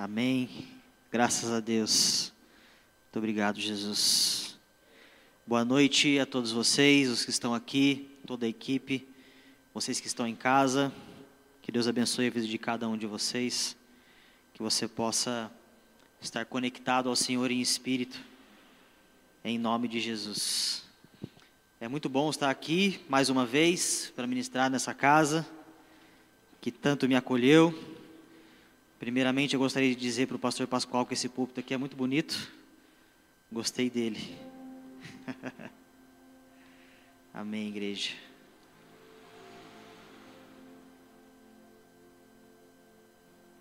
Amém. Graças a Deus. Muito obrigado, Jesus. Boa noite a todos vocês, os que estão aqui, toda a equipe, vocês que estão em casa. Que Deus abençoe a vida de cada um de vocês. Que você possa estar conectado ao Senhor em espírito. Em nome de Jesus. É muito bom estar aqui mais uma vez para ministrar nessa casa que tanto me acolheu Primeiramente, eu gostaria de dizer para o pastor Pascoal que esse púlpito aqui é muito bonito. Gostei dele. Amém, igreja.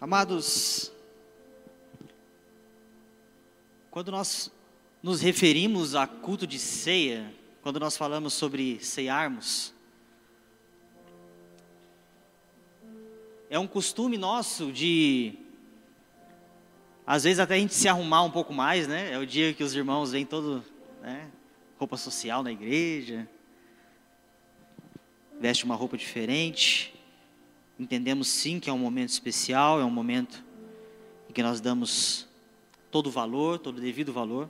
Amados, quando nós nos referimos a culto de ceia, quando nós falamos sobre cearmos, é um costume nosso de, às vezes até a gente se arrumar um pouco mais, né? É o dia que os irmãos vêm todo, né? Roupa social na igreja, veste uma roupa diferente. Entendemos sim que é um momento especial, é um momento em que nós damos todo o valor, todo o devido valor.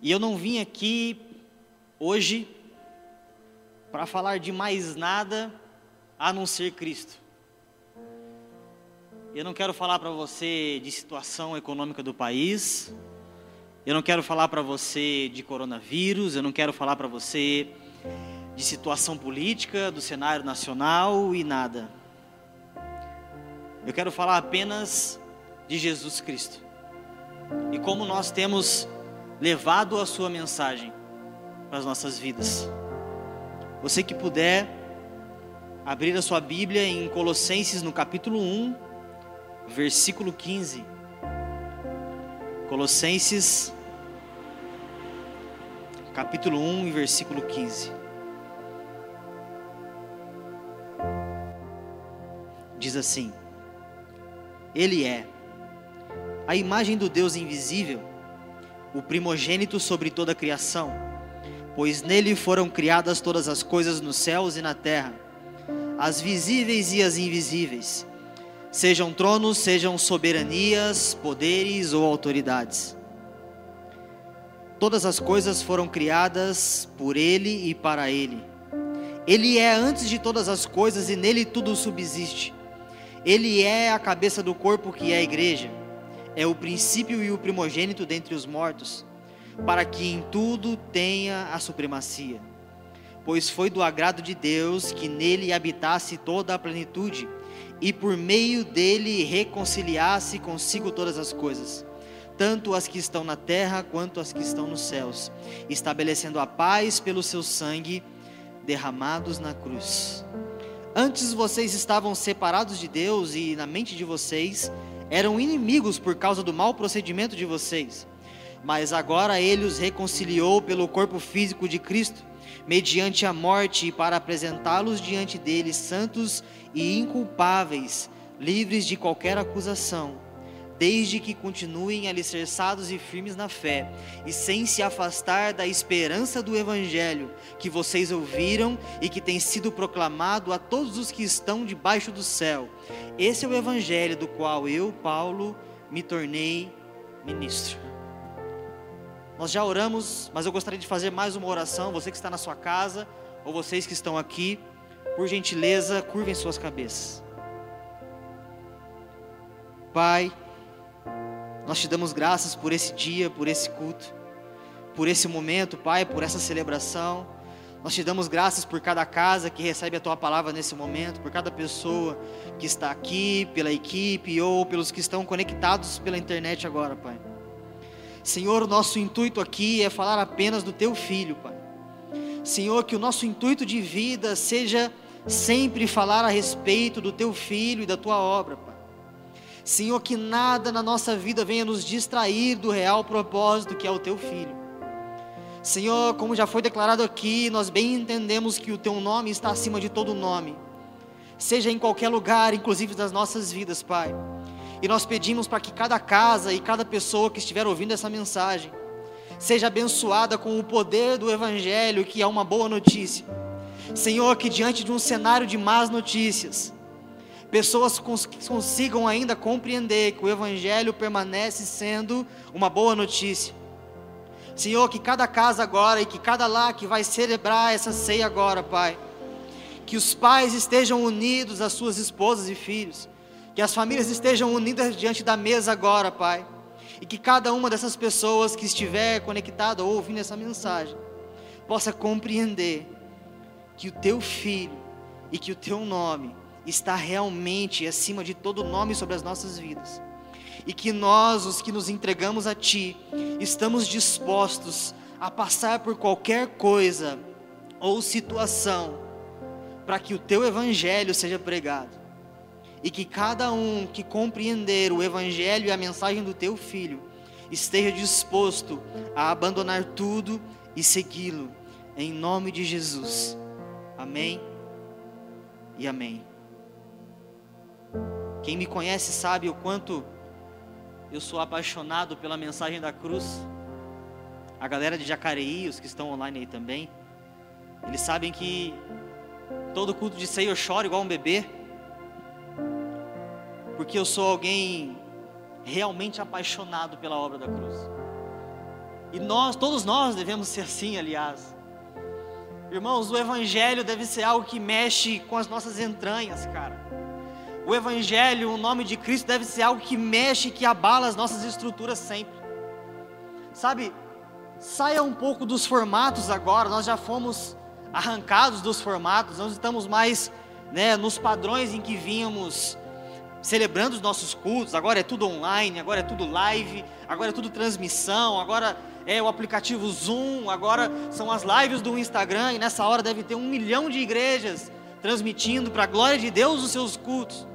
E eu não vim aqui hoje para falar de mais nada a não ser Cristo. Eu não quero falar para você de situação econômica do país, eu não quero falar para você de coronavírus, eu não quero falar para você de situação política, do cenário nacional e nada. Eu quero falar apenas de Jesus Cristo e como nós temos levado a Sua mensagem para as nossas vidas. Você que puder abrir a sua Bíblia em Colossenses no capítulo 1, versículo 15. Colossenses, capítulo 1 e versículo 15. Diz assim: Ele é a imagem do Deus invisível, o primogênito sobre toda a criação, pois nele foram criadas todas as coisas nos céus e na terra as visíveis e as invisíveis, sejam tronos, sejam soberanias, poderes ou autoridades. Todas as coisas foram criadas por Ele e para Ele. Ele é antes de todas as coisas e nele tudo subsiste. Ele é a cabeça do corpo que é a igreja. É o princípio e o primogênito dentre os mortos, para que em tudo tenha a supremacia pois foi do agrado de Deus que nele habitasse toda a plenitude, e por meio dele reconciliasse consigo todas as coisas, tanto as que estão na terra quanto as que estão nos céus, estabelecendo a paz pelo seu sangue derramados na cruz. Antes vocês estavam separados de Deus e na mente de vocês eram inimigos por causa do mau procedimento de vocês. Mas agora ele os reconciliou pelo corpo físico de Cristo mediante a morte, para apresentá-los diante dele santos e inculpáveis, livres de qualquer acusação, desde que continuem alicerçados e firmes na fé, e sem se afastar da esperança do Evangelho que vocês ouviram e que tem sido proclamado a todos os que estão debaixo do céu. Esse é o Evangelho do qual eu, Paulo, me tornei ministro. Nós já oramos, mas eu gostaria de fazer mais uma oração. Você que está na sua casa, ou vocês que estão aqui, por gentileza, curvem suas cabeças. Pai, nós te damos graças por esse dia, por esse culto, por esse momento, Pai, por essa celebração. Nós te damos graças por cada casa que recebe a tua palavra nesse momento, por cada pessoa que está aqui, pela equipe ou pelos que estão conectados pela internet agora, Pai. Senhor, o nosso intuito aqui é falar apenas do Teu Filho, Pai. Senhor, que o nosso intuito de vida seja sempre falar a respeito do Teu Filho e da Tua obra, Pai. Senhor, que nada na nossa vida venha nos distrair do real propósito que é o Teu Filho. Senhor, como já foi declarado aqui, nós bem entendemos que o Teu nome está acima de todo nome, seja em qualquer lugar, inclusive das nossas vidas, Pai. E nós pedimos para que cada casa e cada pessoa que estiver ouvindo essa mensagem seja abençoada com o poder do Evangelho, que é uma boa notícia. Senhor, que diante de um cenário de más notícias, pessoas consigam ainda compreender que o Evangelho permanece sendo uma boa notícia. Senhor, que cada casa agora e que cada lá que vai celebrar essa ceia agora, Pai, que os pais estejam unidos às suas esposas e filhos, que as famílias estejam unidas diante da mesa agora, Pai, e que cada uma dessas pessoas que estiver conectada ou ouvindo essa mensagem possa compreender que o teu filho e que o teu nome está realmente acima de todo nome sobre as nossas vidas. E que nós, os que nos entregamos a Ti, estamos dispostos a passar por qualquer coisa ou situação para que o Teu Evangelho seja pregado. E que cada um que compreender o Evangelho e a mensagem do Teu Filho esteja disposto a abandonar tudo e segui-lo, em nome de Jesus. Amém e amém. Quem me conhece sabe o quanto eu sou apaixonado pela mensagem da cruz. A galera de Jacareí, os que estão online aí também, eles sabem que todo culto de ceia eu choro igual um bebê, porque eu sou alguém realmente apaixonado pela obra da cruz. E nós, todos nós devemos ser assim, aliás. Irmãos, o evangelho deve ser algo que mexe com as nossas entranhas, cara. O Evangelho, o nome de Cristo deve ser algo que mexe, que abala as nossas estruturas sempre. Sabe, saia um pouco dos formatos agora, nós já fomos arrancados dos formatos, não estamos mais né, nos padrões em que vínhamos celebrando os nossos cultos, agora é tudo online, agora é tudo live, agora é tudo transmissão, agora é o aplicativo Zoom, agora são as lives do Instagram, e nessa hora deve ter um milhão de igrejas transmitindo para a glória de Deus os seus cultos.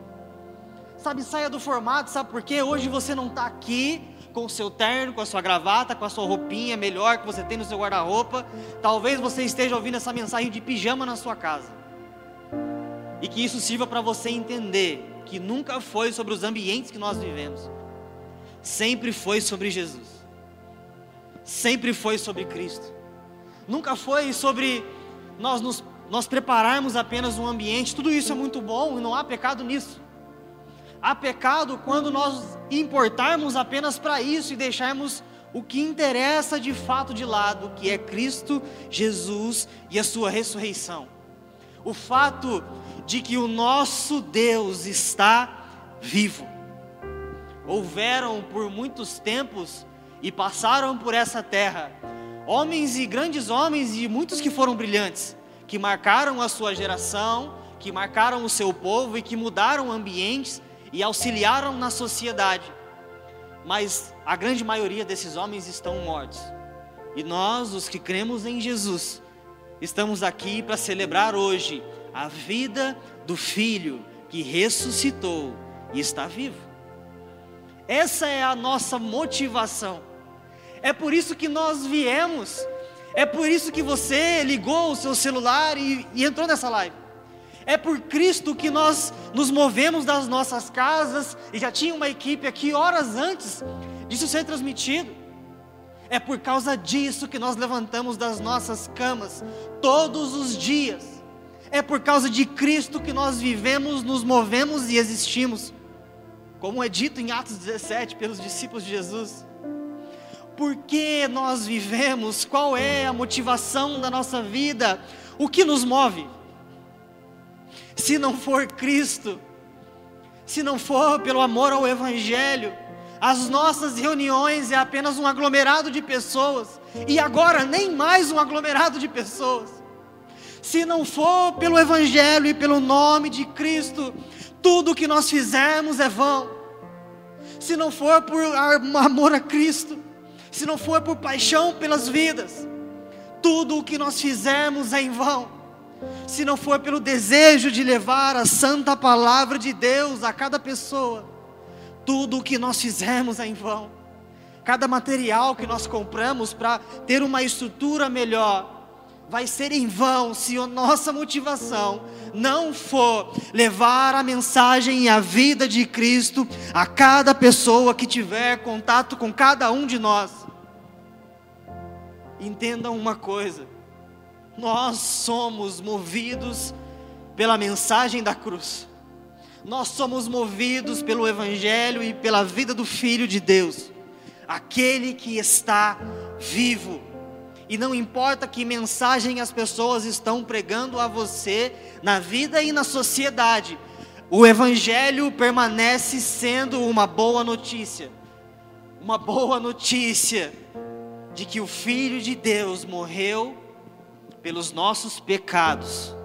Sabe, saia do formato, sabe por quê? Hoje você não está aqui com o seu terno, com a sua gravata, com a sua roupinha melhor que você tem no seu guarda-roupa. Talvez você esteja ouvindo essa mensagem de pijama na sua casa. E que isso sirva para você entender que nunca foi sobre os ambientes que nós vivemos. Sempre foi sobre Jesus. Sempre foi sobre Cristo. Nunca foi sobre nós nos nós prepararmos apenas um ambiente. Tudo isso é muito bom e não há pecado nisso. Há pecado quando nós importarmos apenas para isso e deixarmos o que interessa de fato de lado, que é Cristo Jesus e a sua ressurreição. O fato de que o nosso Deus está vivo. Houveram por muitos tempos e passaram por essa terra homens e grandes homens e muitos que foram brilhantes, que marcaram a sua geração, que marcaram o seu povo e que mudaram ambientes e auxiliaram na sociedade, mas a grande maioria desses homens estão mortos. E nós, os que cremos em Jesus, estamos aqui para celebrar hoje a vida do Filho que ressuscitou e está vivo. Essa é a nossa motivação. É por isso que nós viemos. É por isso que você ligou o seu celular e, e entrou nessa live. É por Cristo que nós nos movemos das nossas casas e já tinha uma equipe aqui horas antes disso ser transmitido. É por causa disso que nós levantamos das nossas camas todos os dias. É por causa de Cristo que nós vivemos, nos movemos e existimos. Como é dito em Atos 17 pelos discípulos de Jesus. Por que nós vivemos? Qual é a motivação da nossa vida? O que nos move? se não for Cristo, se não for pelo amor ao Evangelho, as nossas reuniões é apenas um aglomerado de pessoas, e agora nem mais um aglomerado de pessoas. Se não for pelo Evangelho e pelo nome de Cristo, tudo o que nós fizermos é vão. Se não for por amor a Cristo, se não for por paixão pelas vidas, tudo o que nós fizermos é em vão se não for pelo desejo de levar a santa palavra de Deus a cada pessoa, tudo o que nós fizermos é em vão. Cada material que nós compramos para ter uma estrutura melhor vai ser em vão se a nossa motivação não for levar a mensagem e a vida de Cristo a cada pessoa que tiver contato com cada um de nós. Entendam uma coisa nós somos movidos pela mensagem da cruz. Nós somos movidos pelo Evangelho e pela vida do Filho de Deus, aquele que está vivo. E não importa que mensagem as pessoas estão pregando a você na vida e na sociedade, o Evangelho permanece sendo uma boa notícia. Uma boa notícia de que o Filho de Deus morreu pelos nossos pecados,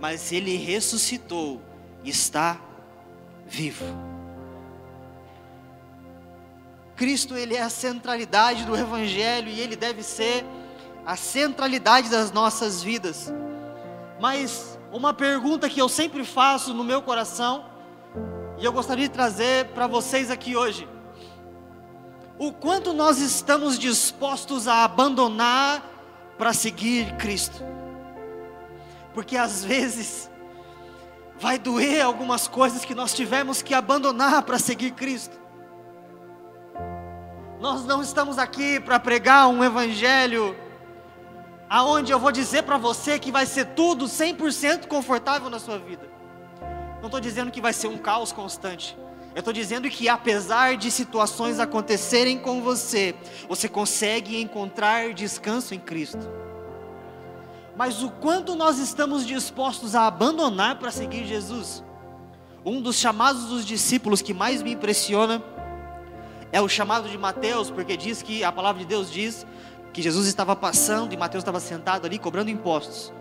mas ele ressuscitou está vivo. Cristo ele é a centralidade do evangelho e ele deve ser a centralidade das nossas vidas. Mas uma pergunta que eu sempre faço no meu coração e eu gostaria de trazer para vocês aqui hoje. O quanto nós estamos dispostos a abandonar para seguir Cristo. Porque às vezes vai doer algumas coisas que nós tivemos que abandonar para seguir Cristo. Nós não estamos aqui para pregar um evangelho aonde eu vou dizer para você que vai ser tudo 100% confortável na sua vida. Não estou dizendo que vai ser um caos constante. Eu estou dizendo que apesar de situações acontecerem com você, você consegue encontrar descanso em Cristo. Mas o quanto nós estamos dispostos a abandonar para seguir Jesus? Um dos chamados dos discípulos que mais me impressiona é o chamado de Mateus, porque diz que a palavra de Deus diz que Jesus estava passando e Mateus estava sentado ali cobrando impostos.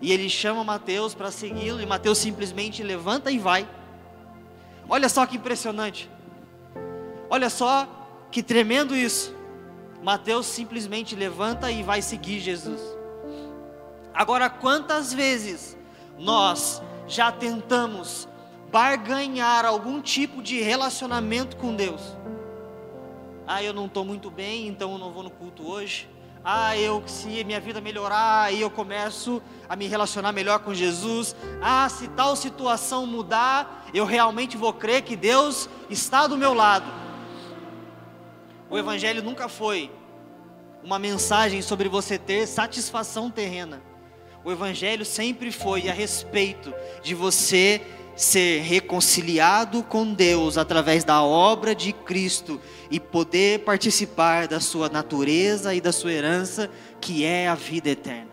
E ele chama Mateus para segui-lo e Mateus simplesmente levanta e vai. Olha só que impressionante. Olha só que tremendo isso. Mateus simplesmente levanta e vai seguir Jesus. Agora, quantas vezes nós já tentamos barganhar algum tipo de relacionamento com Deus? Ah, eu não estou muito bem, então eu não vou no culto hoje. Ah, eu se minha vida melhorar, aí eu começo a me relacionar melhor com Jesus. Ah, se tal situação mudar, eu realmente vou crer que Deus está do meu lado. O evangelho nunca foi uma mensagem sobre você ter satisfação terrena. O evangelho sempre foi a respeito de você ser reconciliado com Deus através da obra de Cristo e poder participar da sua natureza e da sua herança, que é a vida eterna.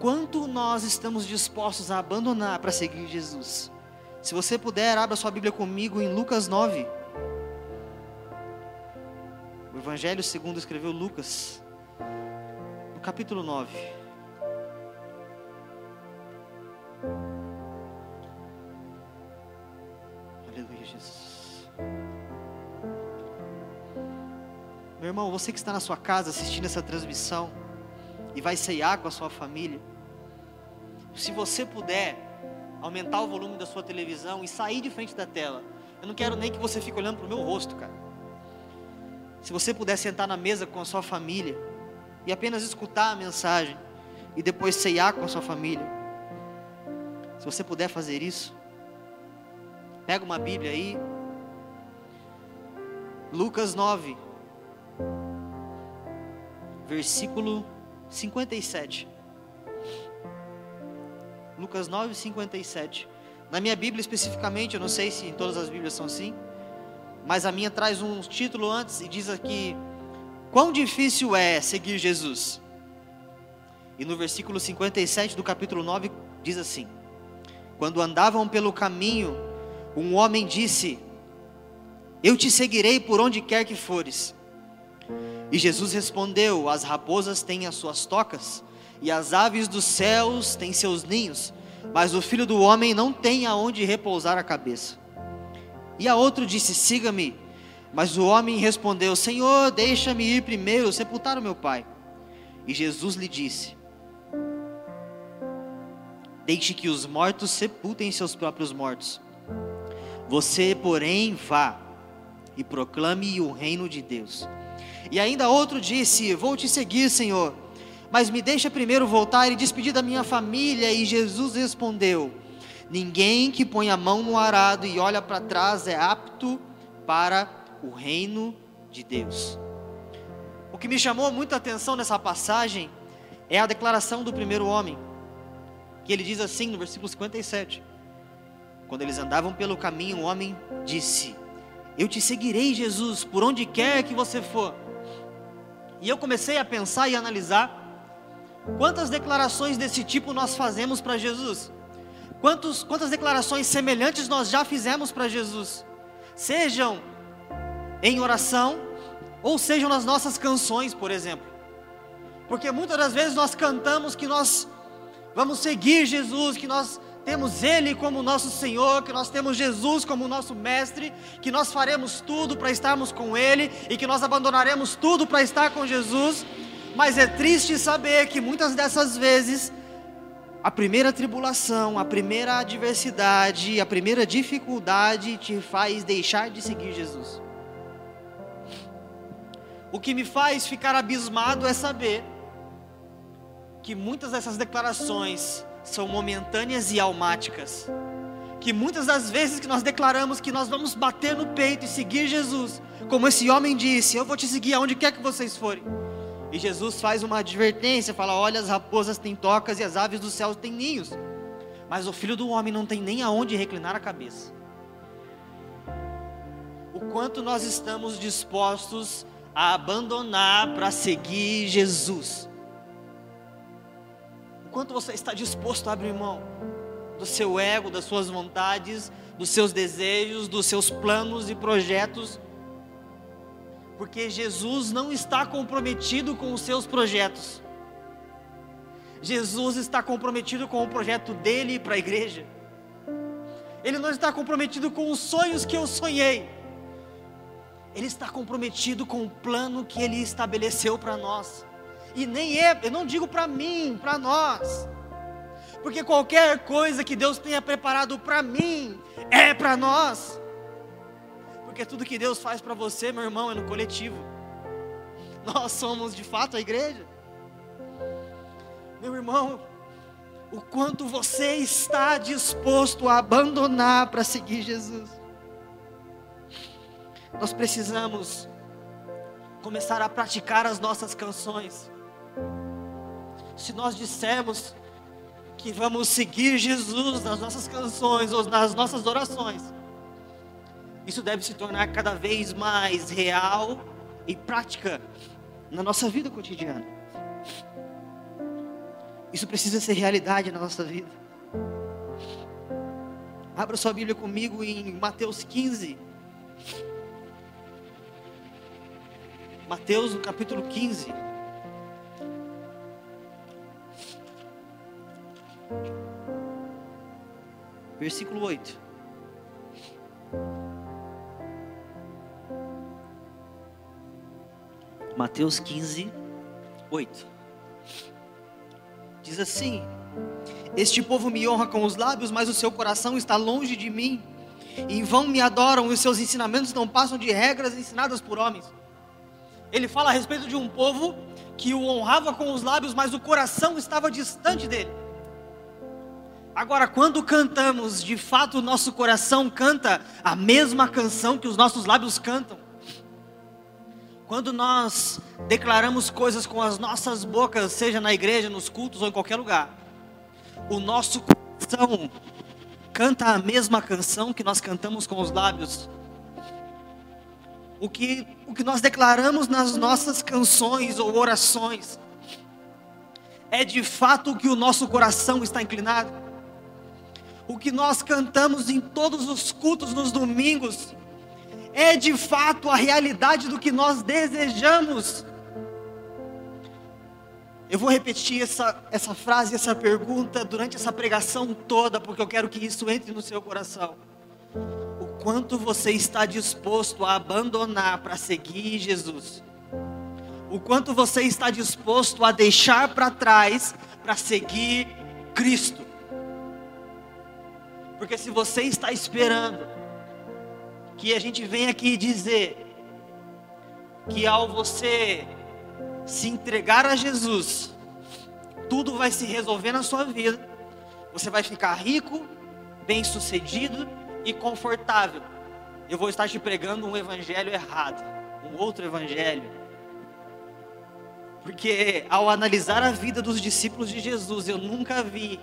Quanto nós estamos dispostos a abandonar para seguir Jesus? Se você puder, abra sua Bíblia comigo em Lucas 9. O Evangelho segundo escreveu Lucas, capítulo 9. Aleluia, Jesus. Meu irmão, você que está na sua casa assistindo essa transmissão e vai ceiar com a sua família, se você puder aumentar o volume da sua televisão e sair de frente da tela, eu não quero nem que você fique olhando para o meu rosto, cara. Se você puder sentar na mesa com a sua família e apenas escutar a mensagem e depois ceiar com a sua família, se você puder fazer isso, pega uma Bíblia aí. Lucas 9, versículo 57. Lucas 9, 57. Na minha Bíblia especificamente, eu não sei se em todas as Bíblias são assim, mas a minha traz um título antes e diz aqui: Quão difícil é seguir Jesus? E no versículo 57 do capítulo 9 diz assim: quando andavam pelo caminho, um homem disse: Eu te seguirei por onde quer que fores. E Jesus respondeu: As raposas têm as suas tocas, e as aves dos céus têm seus ninhos, mas o filho do homem não tem aonde repousar a cabeça. E a outro disse: Siga-me. Mas o homem respondeu: Senhor, deixa-me ir primeiro sepultar o meu pai. E Jesus lhe disse: Deixe que os mortos sepultem seus próprios mortos. Você, porém, vá e proclame o reino de Deus. E ainda outro disse: Vou te seguir, Senhor, mas me deixa primeiro voltar e despedir da minha família. E Jesus respondeu: Ninguém que põe a mão no arado e olha para trás é apto para o reino de Deus. O que me chamou muita atenção nessa passagem é a declaração do primeiro homem. que ele diz assim no versículo 57. Quando eles andavam pelo caminho, um homem disse: Eu te seguirei, Jesus, por onde quer que você for. E eu comecei a pensar e analisar quantas declarações desse tipo nós fazemos para Jesus. Quantos, quantas declarações semelhantes nós já fizemos para Jesus, sejam em oração ou sejam nas nossas canções, por exemplo. Porque muitas das vezes nós cantamos que nós vamos seguir Jesus, que nós temos Ele como nosso Senhor, que nós temos Jesus como nosso Mestre, que nós faremos tudo para estarmos com Ele e que nós abandonaremos tudo para estar com Jesus. Mas é triste saber que muitas dessas vezes a primeira tribulação, a primeira adversidade, a primeira dificuldade te faz deixar de seguir Jesus. O que me faz ficar abismado é saber que muitas dessas declarações são momentâneas e almáticas. Que muitas das vezes que nós declaramos que nós vamos bater no peito e seguir Jesus, como esse homem disse: Eu vou te seguir aonde quer que vocês forem. E Jesus faz uma advertência: fala, Olha, as raposas têm tocas e as aves do céu têm ninhos, mas o filho do homem não tem nem aonde reclinar a cabeça. O quanto nós estamos dispostos a abandonar para seguir Jesus quanto você está disposto a abrir mão do seu ego, das suas vontades, dos seus desejos, dos seus planos e projetos, porque Jesus não está comprometido com os seus projetos. Jesus está comprometido com o projeto dele para a igreja. Ele não está comprometido com os sonhos que eu sonhei. Ele está comprometido com o plano que ele estabeleceu para nós. E nem é, eu não digo para mim, para nós. Porque qualquer coisa que Deus tenha preparado para mim é para nós. Porque tudo que Deus faz para você, meu irmão, é no coletivo. Nós somos de fato a igreja. Meu irmão, o quanto você está disposto a abandonar para seguir Jesus. Nós precisamos começar a praticar as nossas canções se nós dissermos que vamos seguir Jesus nas nossas canções ou nas nossas orações, isso deve se tornar cada vez mais real e prática na nossa vida cotidiana. Isso precisa ser realidade na nossa vida. Abra sua Bíblia comigo em Mateus 15. Mateus, no capítulo 15. Versículo 8. Mateus 15, 8. Diz assim: Este povo me honra com os lábios, mas o seu coração está longe de mim. Em vão me adoram, e os seus ensinamentos não passam de regras ensinadas por homens. Ele fala a respeito de um povo que o honrava com os lábios, mas o coração estava distante dele. Agora, quando cantamos, de fato o nosso coração canta a mesma canção que os nossos lábios cantam. Quando nós declaramos coisas com as nossas bocas, seja na igreja, nos cultos ou em qualquer lugar, o nosso coração canta a mesma canção que nós cantamos com os lábios. O que, o que nós declaramos nas nossas canções ou orações é de fato o que o nosso coração está inclinado o que nós cantamos em todos os cultos nos domingos, é de fato a realidade do que nós desejamos. Eu vou repetir essa, essa frase, essa pergunta durante essa pregação toda, porque eu quero que isso entre no seu coração. Quanto você está disposto a abandonar para seguir Jesus? O quanto você está disposto a deixar para trás para seguir Cristo? Porque se você está esperando que a gente venha aqui dizer que ao você se entregar a Jesus, tudo vai se resolver na sua vida, você vai ficar rico, bem-sucedido e confortável. Eu vou estar te pregando um evangelho errado, um outro evangelho. Porque ao analisar a vida dos discípulos de Jesus, eu nunca vi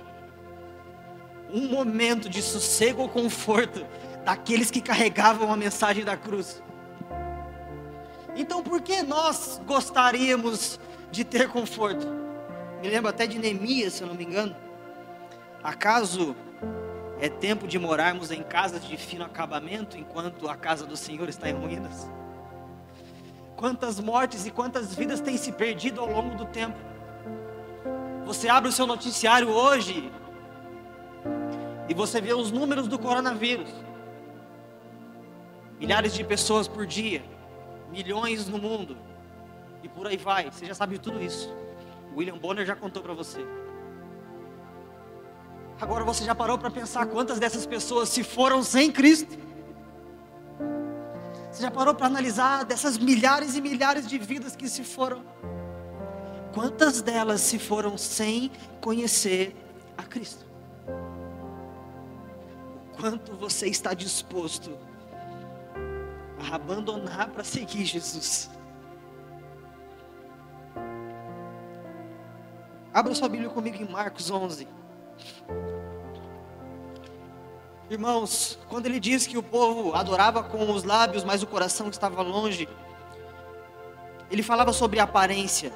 um momento de sossego ou conforto daqueles que carregavam a mensagem da cruz. Então, por que nós gostaríamos de ter conforto? Me lembro até de Neemias, se eu não me engano. Acaso é tempo de morarmos em casas de fino acabamento enquanto a casa do Senhor está em ruínas? Quantas mortes e quantas vidas têm se perdido ao longo do tempo? Você abre o seu noticiário hoje e você vê os números do coronavírus. Milhares de pessoas por dia, milhões no mundo, e por aí vai. Você já sabe tudo isso. William Bonner já contou para você. Agora você já parou para pensar quantas dessas pessoas se foram sem Cristo? Você já parou para analisar dessas milhares e milhares de vidas que se foram? Quantas delas se foram sem conhecer a Cristo? O quanto você está disposto a abandonar para seguir Jesus? Abra sua Bíblia comigo em Marcos 11. Irmãos, quando ele diz que o povo adorava com os lábios, mas o coração estava longe, ele falava sobre aparência.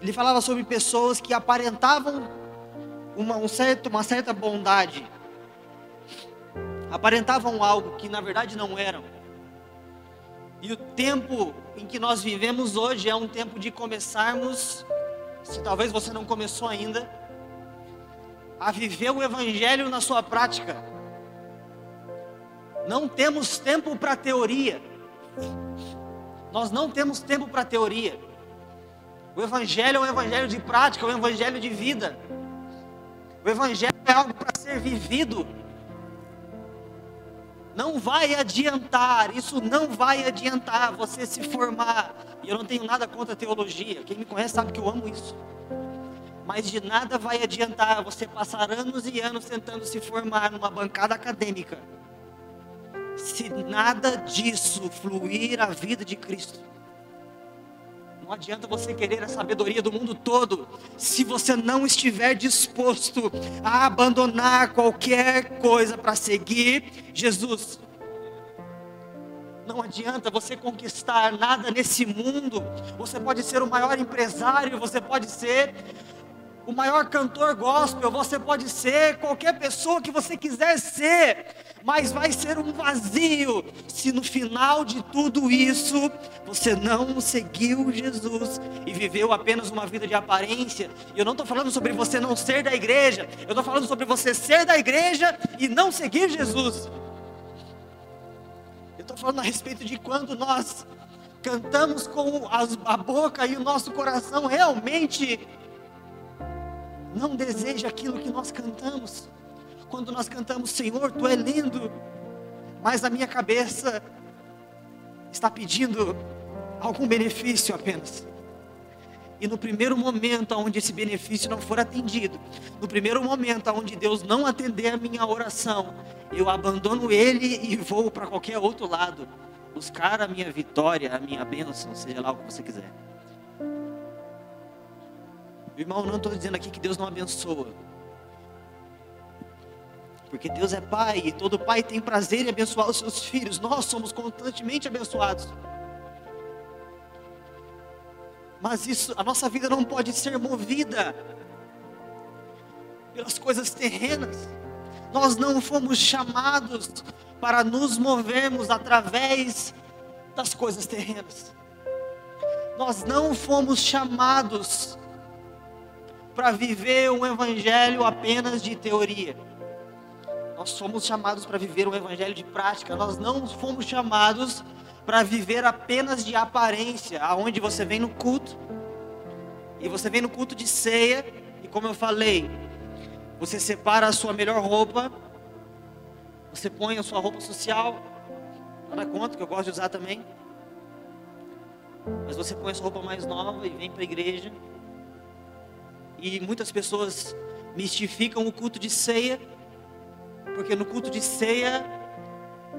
Ele falava sobre pessoas que aparentavam uma, um certo, uma certa bondade, aparentavam algo que na verdade não eram. E o tempo em que nós vivemos hoje é um tempo de começarmos, se talvez você não começou ainda, a viver o Evangelho na sua prática. Não temos tempo para teoria. Nós não temos tempo para teoria. O Evangelho é um Evangelho de prática, é um Evangelho de vida. O Evangelho é algo para ser vivido. Não vai adiantar, isso não vai adiantar você se formar. E eu não tenho nada contra a teologia. Quem me conhece sabe que eu amo isso. Mas de nada vai adiantar você passar anos e anos tentando se formar numa bancada acadêmica, se nada disso fluir a vida de Cristo. Não adianta você querer a sabedoria do mundo todo, se você não estiver disposto a abandonar qualquer coisa para seguir Jesus. Não adianta você conquistar nada nesse mundo. Você pode ser o maior empresário, você pode ser o maior cantor gospel, você pode ser qualquer pessoa que você quiser ser, mas vai ser um vazio se no final de tudo isso você não seguiu Jesus e viveu apenas uma vida de aparência. Eu não estou falando sobre você não ser da igreja, eu estou falando sobre você ser da igreja e não seguir Jesus. Eu estou falando a respeito de quando nós cantamos com a boca e o nosso coração realmente não deseja aquilo que nós cantamos. Quando nós cantamos, Senhor, tu é lindo, mas a minha cabeça está pedindo algum benefício apenas. E no primeiro momento onde esse benefício não for atendido, no primeiro momento onde Deus não atender a minha oração, eu abandono Ele e vou para qualquer outro lado, buscar a minha vitória, a minha bênção, seja lá o que você quiser. Irmão, não estou dizendo aqui que Deus não abençoa. Porque Deus é Pai e todo pai tem prazer em abençoar os seus filhos. Nós somos constantemente abençoados. Mas isso, a nossa vida não pode ser movida pelas coisas terrenas. Nós não fomos chamados para nos movermos através das coisas terrenas. Nós não fomos chamados para viver um evangelho apenas de teoria. Nós somos chamados para viver um evangelho de prática. Nós não fomos chamados para viver apenas de aparência, aonde você vem no culto e você vem no culto de ceia e como eu falei, você separa a sua melhor roupa, você põe a sua roupa social, nada conta que eu gosto de usar também. Mas você põe a sua roupa mais nova e vem para a igreja e muitas pessoas mistificam o culto de ceia, porque no culto de ceia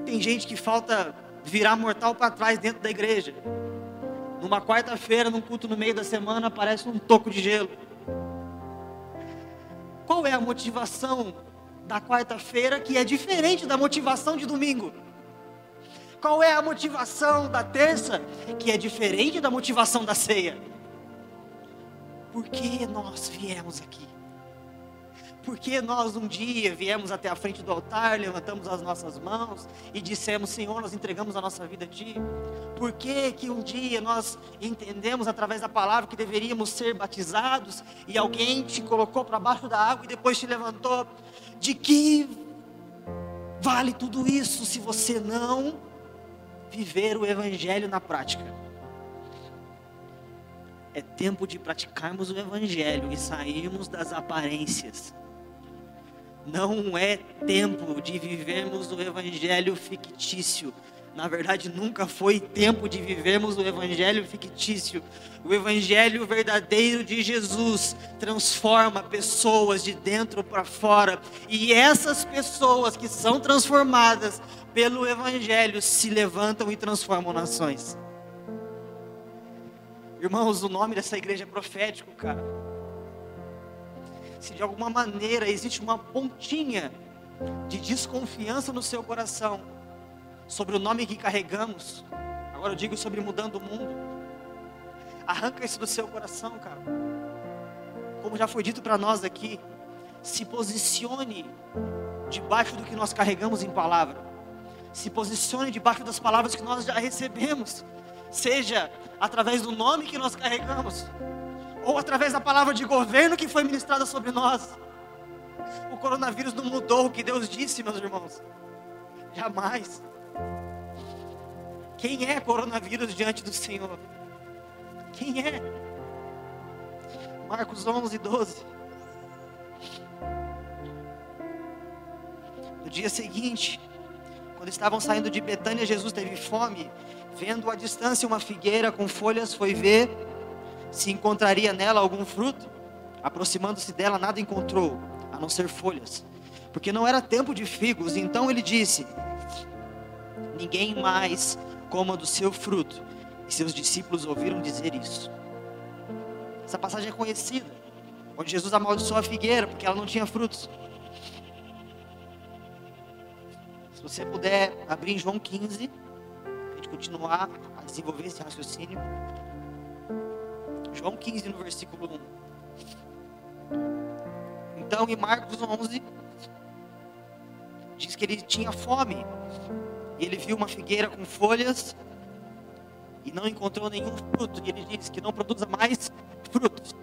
tem gente que falta virar mortal para trás dentro da igreja. Numa quarta-feira, num culto no meio da semana, aparece um toco de gelo. Qual é a motivação da quarta-feira que é diferente da motivação de domingo? Qual é a motivação da terça que é diferente da motivação da ceia? Por que nós viemos aqui? Porque nós um dia viemos até a frente do altar, levantamos as nossas mãos e dissemos: Senhor, nós entregamos a nossa vida a Ti. Por que, que um dia nós entendemos através da palavra que deveríamos ser batizados e alguém te colocou para baixo da água e depois te levantou? De que vale tudo isso se você não viver o Evangelho na prática? É tempo de praticarmos o Evangelho e sairmos das aparências. Não é tempo de vivermos o evangelho fictício. Na verdade, nunca foi tempo de vivermos o evangelho fictício. O evangelho verdadeiro de Jesus transforma pessoas de dentro para fora. E essas pessoas que são transformadas pelo evangelho se levantam e transformam nações. Irmãos, o nome dessa igreja é profético, cara. Se de alguma maneira existe uma pontinha de desconfiança no seu coração sobre o nome que carregamos, agora eu digo sobre mudando o mundo, arranca isso do seu coração, cara. Como já foi dito para nós aqui, se posicione debaixo do que nós carregamos em palavra, se posicione debaixo das palavras que nós já recebemos, seja através do nome que nós carregamos ou através da palavra de governo que foi ministrada sobre nós. O coronavírus não mudou o que Deus disse, meus irmãos. Jamais. Quem é coronavírus diante do Senhor? Quem é? Marcos 11, 12. No dia seguinte, quando estavam saindo de Betânia, Jesus teve fome. Vendo à distância uma figueira com folhas, foi ver se encontraria nela algum fruto. Aproximando-se dela, nada encontrou, a não ser folhas, porque não era tempo de figos. Então ele disse: Ninguém mais coma do seu fruto. E seus discípulos ouviram dizer isso. Essa passagem é conhecida, onde Jesus amaldiçoou a figueira porque ela não tinha frutos. Se você puder abrir em João 15, a gente continuar a desenvolver esse raciocínio. João 15, no versículo 1. Então, em Marcos 11, diz que ele tinha fome. E ele viu uma figueira com folhas e não encontrou nenhum fruto. E ele disse que não produza mais frutos.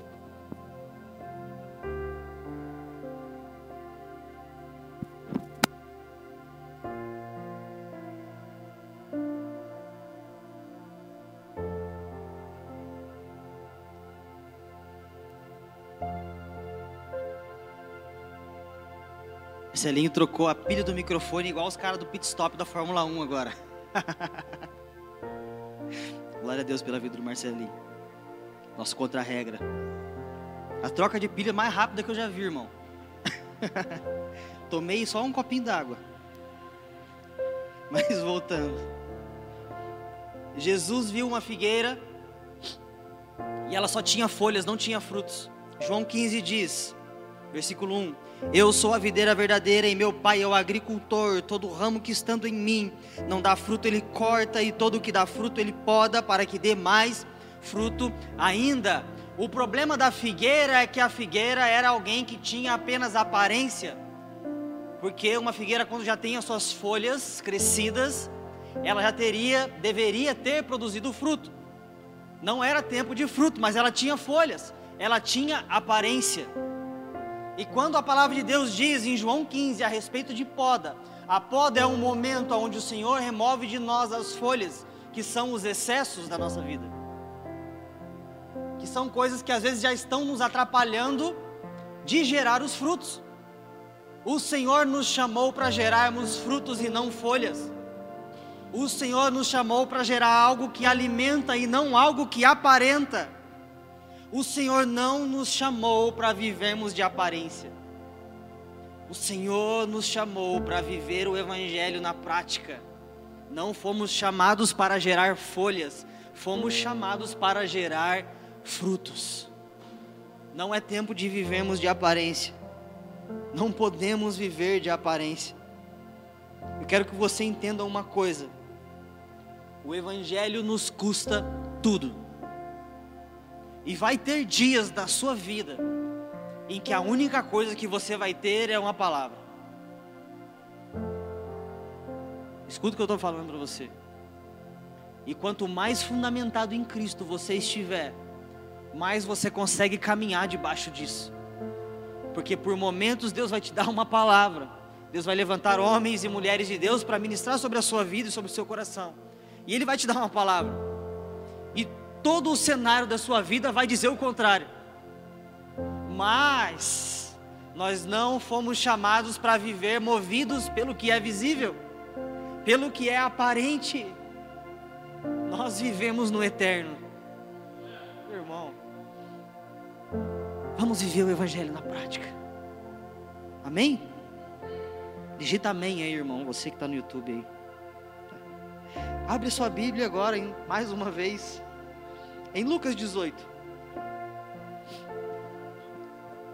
Marcelinho trocou a pilha do microfone igual os caras do pit stop da Fórmula 1 agora. Glória a Deus pela vida do Marcelinho. Nosso contra-regra. A troca de pilha mais rápida que eu já vi, irmão. Tomei só um copinho d'água. Mas voltando. Jesus viu uma figueira e ela só tinha folhas, não tinha frutos. João 15 diz: Versículo 1: Eu sou a videira verdadeira e meu pai é o agricultor. Todo ramo que estando em mim não dá fruto, ele corta, e todo que dá fruto, ele poda, para que dê mais fruto ainda. O problema da figueira é que a figueira era alguém que tinha apenas aparência, porque uma figueira, quando já tem as suas folhas crescidas, ela já teria, deveria ter produzido fruto. Não era tempo de fruto, mas ela tinha folhas, ela tinha aparência. E quando a palavra de Deus diz em João 15 a respeito de poda, a poda é um momento onde o Senhor remove de nós as folhas, que são os excessos da nossa vida. Que são coisas que às vezes já estão nos atrapalhando de gerar os frutos. O Senhor nos chamou para gerarmos frutos e não folhas. O Senhor nos chamou para gerar algo que alimenta e não algo que aparenta. O Senhor não nos chamou para vivermos de aparência. O Senhor nos chamou para viver o Evangelho na prática. Não fomos chamados para gerar folhas, fomos chamados para gerar frutos. Não é tempo de vivermos de aparência. Não podemos viver de aparência. Eu quero que você entenda uma coisa. O Evangelho nos custa tudo. E vai ter dias da sua vida em que a única coisa que você vai ter é uma palavra. Escuta o que eu estou falando para você. E quanto mais fundamentado em Cristo você estiver, mais você consegue caminhar debaixo disso. Porque por momentos Deus vai te dar uma palavra. Deus vai levantar homens e mulheres de Deus para ministrar sobre a sua vida e sobre o seu coração. E Ele vai te dar uma palavra. E todo o cenário da sua vida vai dizer o contrário. Mas nós não fomos chamados para viver movidos pelo que é visível, pelo que é aparente. Nós vivemos no eterno. Irmão, vamos viver o Evangelho na prática. Amém? Digita amém aí, irmão. Você que está no YouTube aí. Abre sua Bíblia agora, hein? mais uma vez. Em Lucas 18.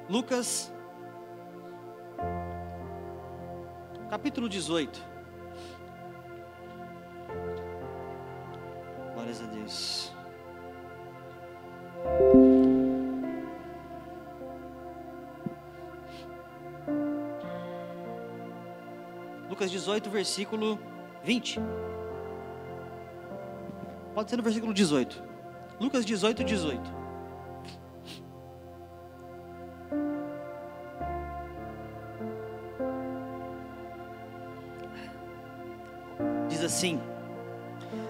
Lucas, capítulo 18. Glórias a Deus. Lucas 18, versículo 20. Pode ser no versículo 18. Lucas 18, 18. Diz assim: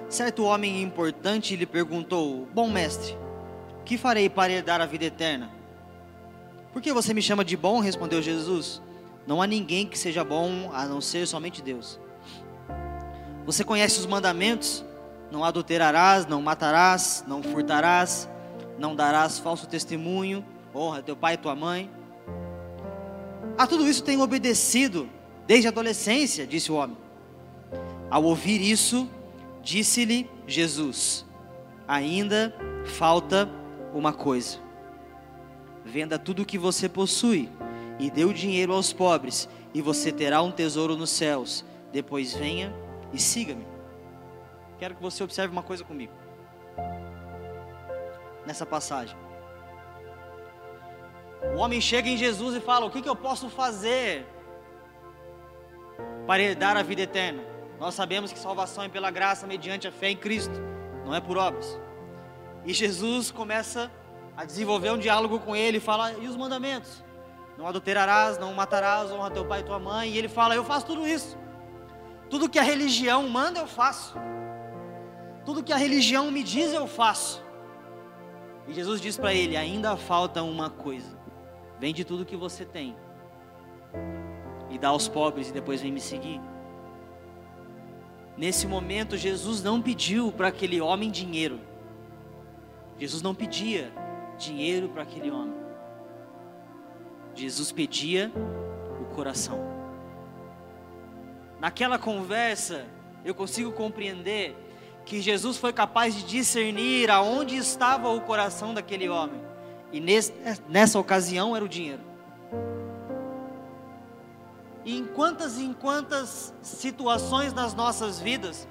Certo homem importante lhe perguntou: Bom mestre, que farei para herdar a vida eterna? Por que você me chama de bom? respondeu Jesus. Não há ninguém que seja bom a não ser somente Deus. Você conhece os mandamentos? Não adulterarás, não matarás, não furtarás, não darás falso testemunho, honra teu pai e tua mãe. A tudo isso tenho obedecido desde a adolescência, disse o homem. Ao ouvir isso, disse-lhe Jesus: Ainda falta uma coisa. Venda tudo o que você possui e dê o dinheiro aos pobres, e você terá um tesouro nos céus. Depois venha e siga-me. Quero que você observe uma coisa comigo. Nessa passagem. O homem chega em Jesus e fala: O que, que eu posso fazer para herdar a vida eterna? Nós sabemos que salvação é pela graça mediante a fé em Cristo, não é por obras. E Jesus começa a desenvolver um diálogo com ele e fala: E os mandamentos? Não adulterarás, não matarás, honra teu pai e tua mãe. E ele fala: Eu faço tudo isso. Tudo que a religião manda, eu faço. Tudo que a religião me diz, eu faço. E Jesus diz para ele: Ainda falta uma coisa. Vende tudo que você tem e dá aos pobres, e depois vem me seguir. Nesse momento, Jesus não pediu para aquele homem dinheiro. Jesus não pedia dinheiro para aquele homem. Jesus pedia o coração. Naquela conversa, eu consigo compreender que Jesus foi capaz de discernir aonde estava o coração daquele homem. E nesse, nessa ocasião era o dinheiro. E em quantas e em quantas situações nas nossas vidas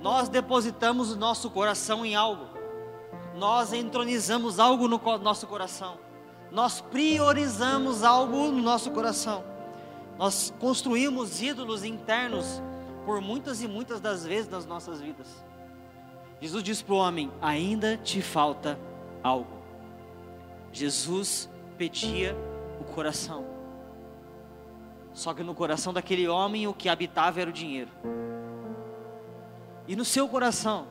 nós depositamos o nosso coração em algo, nós entronizamos algo no nosso coração, nós priorizamos algo no nosso coração, nós construímos ídolos internos por muitas e muitas das vezes nas nossas vidas. Jesus diz para o homem: ainda te falta algo. Jesus pedia o coração. Só que no coração daquele homem o que habitava era o dinheiro. E no seu coração,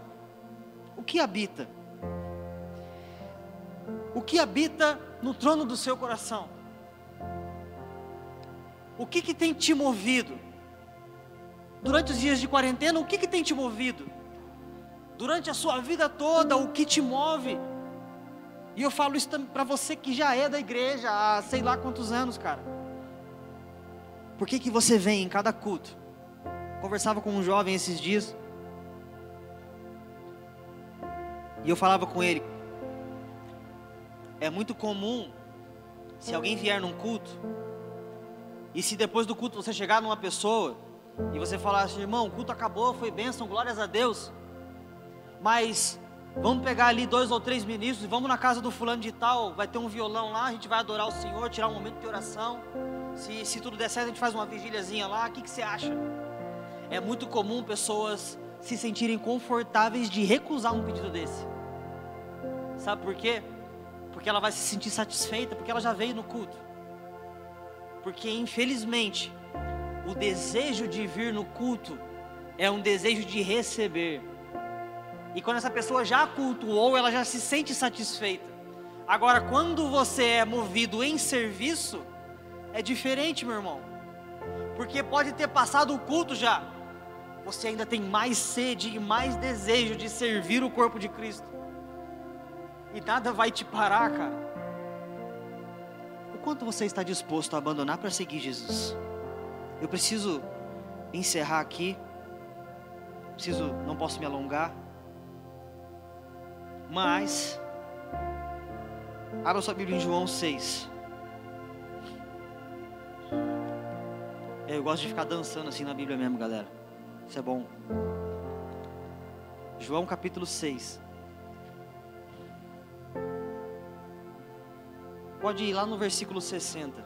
o que habita? O que habita no trono do seu coração? O que, que tem te movido? Durante os dias de quarentena, o que, que tem te movido? Durante a sua vida toda, o que te move? E eu falo isso para você que já é da igreja há sei lá quantos anos, cara. Por que, que você vem em cada culto? Conversava com um jovem esses dias. E eu falava com ele. É muito comum, se alguém vier num culto, E se depois do culto você chegar numa pessoa e você falar assim, irmão, o culto acabou, foi bênção, glórias a Deus. Mas vamos pegar ali dois ou três ministros, vamos na casa do fulano de tal, vai ter um violão lá, a gente vai adorar o Senhor, tirar um momento de oração. Se, se tudo der certo, a gente faz uma vigíliazinha lá, o que, que você acha? É muito comum pessoas se sentirem confortáveis de recusar um pedido desse. Sabe por quê? Porque ela vai se sentir satisfeita, porque ela já veio no culto. Porque infelizmente, o desejo de vir no culto é um desejo de receber. E quando essa pessoa já cultuou, ela já se sente satisfeita. Agora, quando você é movido em serviço, é diferente, meu irmão. Porque pode ter passado o culto já, você ainda tem mais sede e mais desejo de servir o corpo de Cristo. E nada vai te parar, cara. O quanto você está disposto a abandonar para seguir Jesus? Eu preciso encerrar aqui. Preciso, não posso me alongar. Mas abra sua Bíblia em João 6. Eu gosto de ficar dançando assim na Bíblia mesmo, galera. Isso é bom. João capítulo 6. Pode ir lá no versículo 60.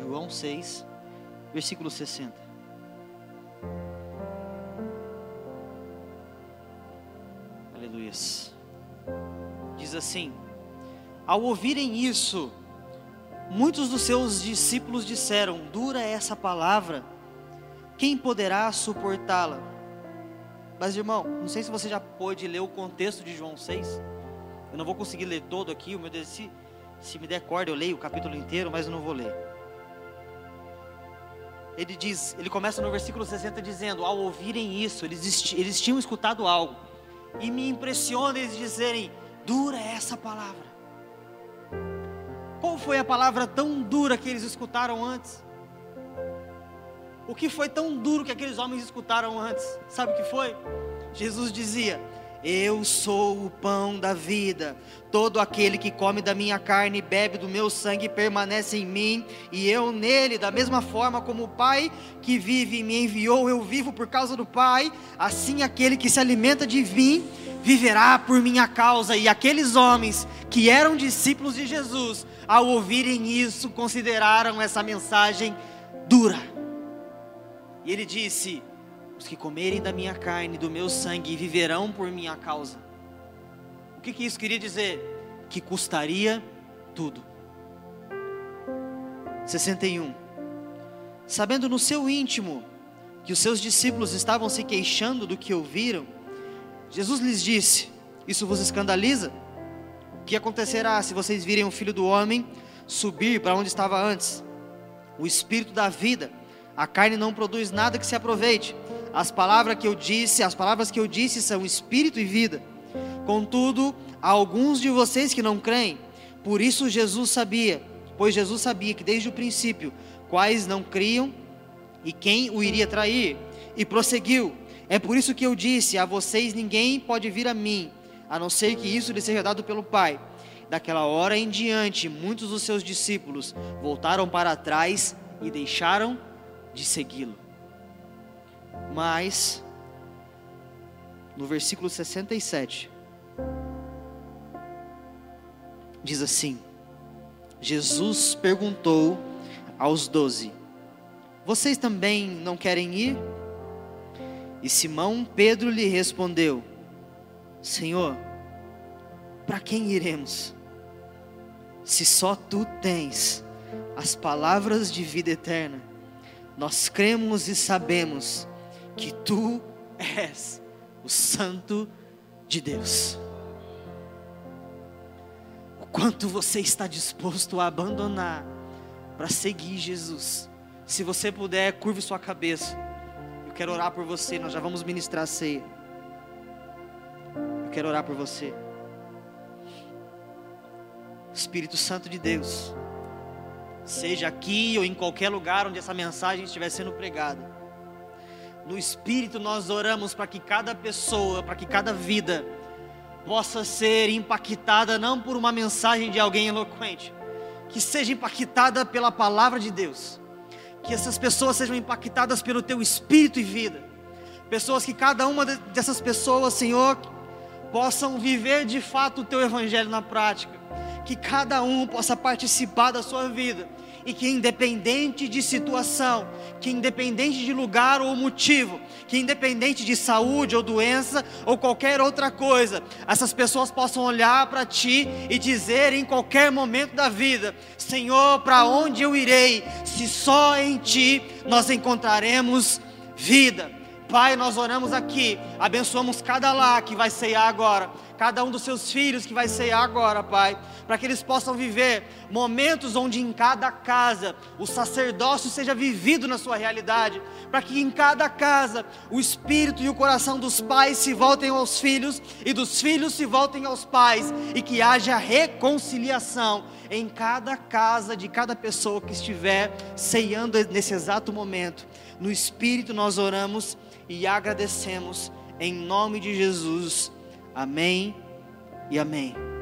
João 6, versículo 60. Assim: Ao ouvirem isso, muitos dos seus discípulos disseram: Dura essa palavra, quem poderá suportá-la? Mas irmão, não sei se você já pôde ler o contexto de João 6. Eu não vou conseguir ler todo aqui, o meu Deus, se, se me der corda eu leio o capítulo inteiro, mas eu não vou ler. Ele diz, ele começa no versículo 60 dizendo: Ao ouvirem isso, eles, eles tinham escutado algo. E me impressiona eles dizerem: Dura é essa palavra. Qual foi a palavra tão dura que eles escutaram antes? O que foi tão duro que aqueles homens escutaram antes? Sabe o que foi? Jesus dizia: Eu sou o pão da vida. Todo aquele que come da minha carne e bebe do meu sangue permanece em mim e eu nele. Da mesma forma como o Pai que vive e me enviou, eu vivo por causa do Pai. Assim aquele que se alimenta de mim viverá por minha causa. E aqueles homens que eram discípulos de Jesus, ao ouvirem isso, consideraram essa mensagem dura e ele disse: Os que comerem da minha carne do meu sangue viverão por minha causa. O que, que isso queria dizer? Que custaria tudo. 61. Sabendo no seu íntimo que os seus discípulos estavam se queixando do que ouviram, Jesus lhes disse: Isso vos escandaliza? O que acontecerá se vocês virem o filho do homem subir para onde estava antes? O espírito da vida a carne não produz nada que se aproveite. As palavras que eu disse, as palavras que eu disse são espírito e vida. Contudo, há alguns de vocês que não creem. Por isso Jesus sabia, pois Jesus sabia que desde o princípio quais não criam e quem o iria trair. E prosseguiu: É por isso que eu disse a vocês: ninguém pode vir a mim, a não ser que isso lhe seja dado pelo Pai. Daquela hora em diante, muitos dos seus discípulos voltaram para trás e deixaram de segui-lo. Mas, no versículo 67, diz assim: Jesus perguntou aos doze: Vocês também não querem ir? E Simão Pedro lhe respondeu: Senhor, para quem iremos? Se só tu tens as palavras de vida eterna nós cremos e sabemos que tu és o Santo de Deus. O quanto você está disposto a abandonar para seguir Jesus. Se você puder, curve sua cabeça. Eu quero orar por você, nós já vamos ministrar a ceia. Eu quero orar por você. Espírito Santo de Deus seja aqui ou em qualquer lugar onde essa mensagem estiver sendo pregada. No Espírito nós oramos para que cada pessoa, para que cada vida possa ser impactada não por uma mensagem de alguém eloquente, que seja impactada pela palavra de Deus. Que essas pessoas sejam impactadas pelo teu espírito e vida. Pessoas que cada uma dessas pessoas, Senhor, possam viver de fato o teu evangelho na prática. Que cada um possa participar da sua vida e que independente de situação, que independente de lugar ou motivo, que independente de saúde ou doença ou qualquer outra coisa, essas pessoas possam olhar para ti e dizer em qualquer momento da vida: Senhor, para onde eu irei, se só em ti nós encontraremos vida. Pai, nós oramos aqui, abençoamos cada lá que vai ceiar agora, cada um dos seus filhos que vai ceiar agora, Pai, para que eles possam viver momentos onde em cada casa o sacerdócio seja vivido na sua realidade, para que em cada casa o espírito e o coração dos pais se voltem aos filhos e dos filhos se voltem aos pais e que haja reconciliação em cada casa de cada pessoa que estiver ceiando nesse exato momento. No espírito nós oramos e agradecemos em nome de Jesus. Amém e amém.